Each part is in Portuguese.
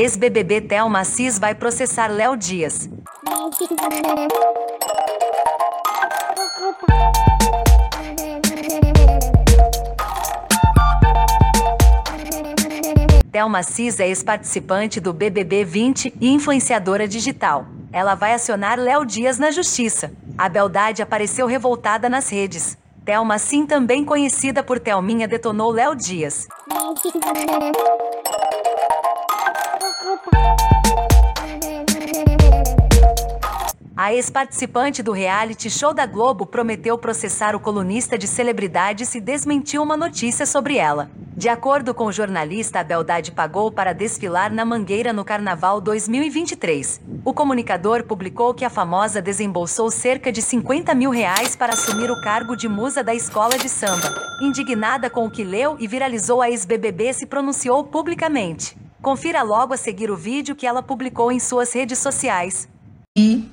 Ex-BBB Thelma Assis vai processar Léo Dias. Thelma Assis é ex-participante do BBB 20 e influenciadora digital. Ela vai acionar Léo Dias na justiça. A beldade apareceu revoltada nas redes. Thelma, sim também conhecida por Thelminha, detonou Léo Dias. A ex-participante do reality show da Globo prometeu processar o colunista de celebridades e desmentiu uma notícia sobre ela. De acordo com o jornalista, a Beldade pagou para desfilar na Mangueira no Carnaval 2023. O comunicador publicou que a famosa desembolsou cerca de 50 mil reais para assumir o cargo de musa da escola de samba. Indignada com o que leu e viralizou, a ex-BBB se pronunciou publicamente. Confira logo a seguir o vídeo que ela publicou em suas redes sociais. E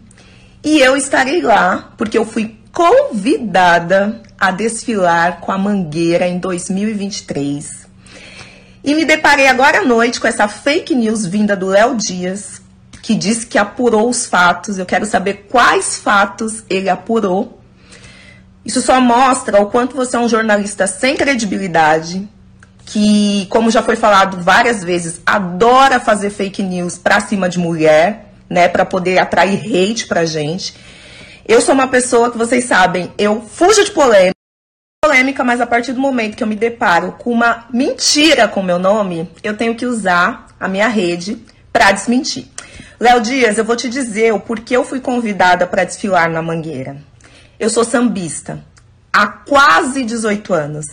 e eu estarei lá porque eu fui convidada a desfilar com a Mangueira em 2023. E me deparei agora à noite com essa fake news vinda do Léo Dias, que disse que apurou os fatos. Eu quero saber quais fatos ele apurou. Isso só mostra o quanto você é um jornalista sem credibilidade, que, como já foi falado várias vezes, adora fazer fake news pra cima de mulher né, para poder atrair hate pra gente. Eu sou uma pessoa que vocês sabem, eu fujo de polêmica, polêmica, mas a partir do momento que eu me deparo com uma mentira com meu nome, eu tenho que usar a minha rede para desmentir. Léo Dias, eu vou te dizer o porquê eu fui convidada para desfilar na Mangueira. Eu sou sambista há quase 18 anos.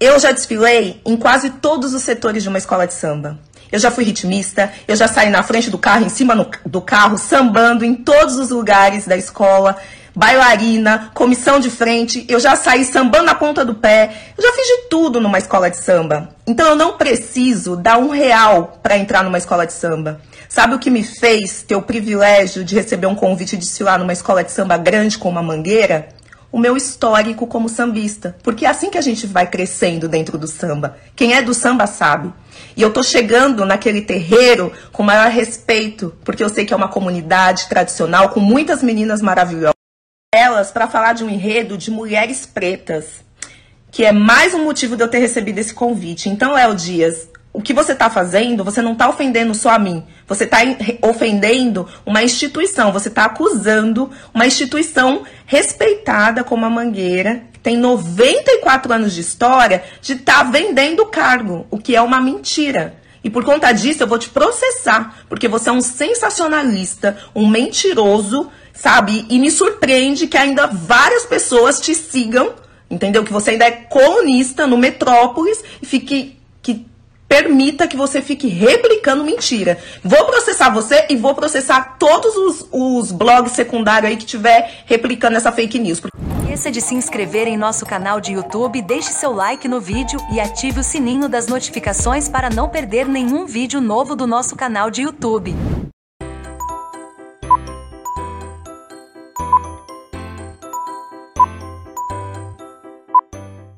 Eu já desfilei em quase todos os setores de uma escola de samba. Eu já fui ritmista, eu já saí na frente do carro, em cima no, do carro, sambando em todos os lugares da escola, bailarina, comissão de frente, eu já saí sambando na ponta do pé, eu já fiz de tudo numa escola de samba. Então eu não preciso dar um real para entrar numa escola de samba. Sabe o que me fez ter o privilégio de receber um convite de desfilar numa escola de samba grande como a Mangueira? O meu histórico como sambista. Porque é assim que a gente vai crescendo dentro do samba. Quem é do samba sabe. E eu tô chegando naquele terreiro com maior respeito, porque eu sei que é uma comunidade tradicional com muitas meninas maravilhosas. Elas para falar de um enredo de mulheres pretas, que é mais um motivo de eu ter recebido esse convite. Então, Léo Dias, o que você está fazendo, você não está ofendendo só a mim. Você está ofendendo uma instituição. Você está acusando uma instituição respeitada como a Mangueira, que tem 94 anos de história, de estar tá vendendo cargo, o que é uma mentira. E por conta disso eu vou te processar, porque você é um sensacionalista, um mentiroso, sabe? E me surpreende que ainda várias pessoas te sigam, entendeu? Que você ainda é colunista no Metrópolis e fique que permita que você fique replicando mentira. Vou processar você e vou processar todos os, os blogs secundários aí que tiver replicando essa fake news. Esqueça de se inscrever em nosso canal de YouTube, deixe seu like no vídeo e ative o sininho das notificações para não perder nenhum vídeo novo do nosso canal de YouTube.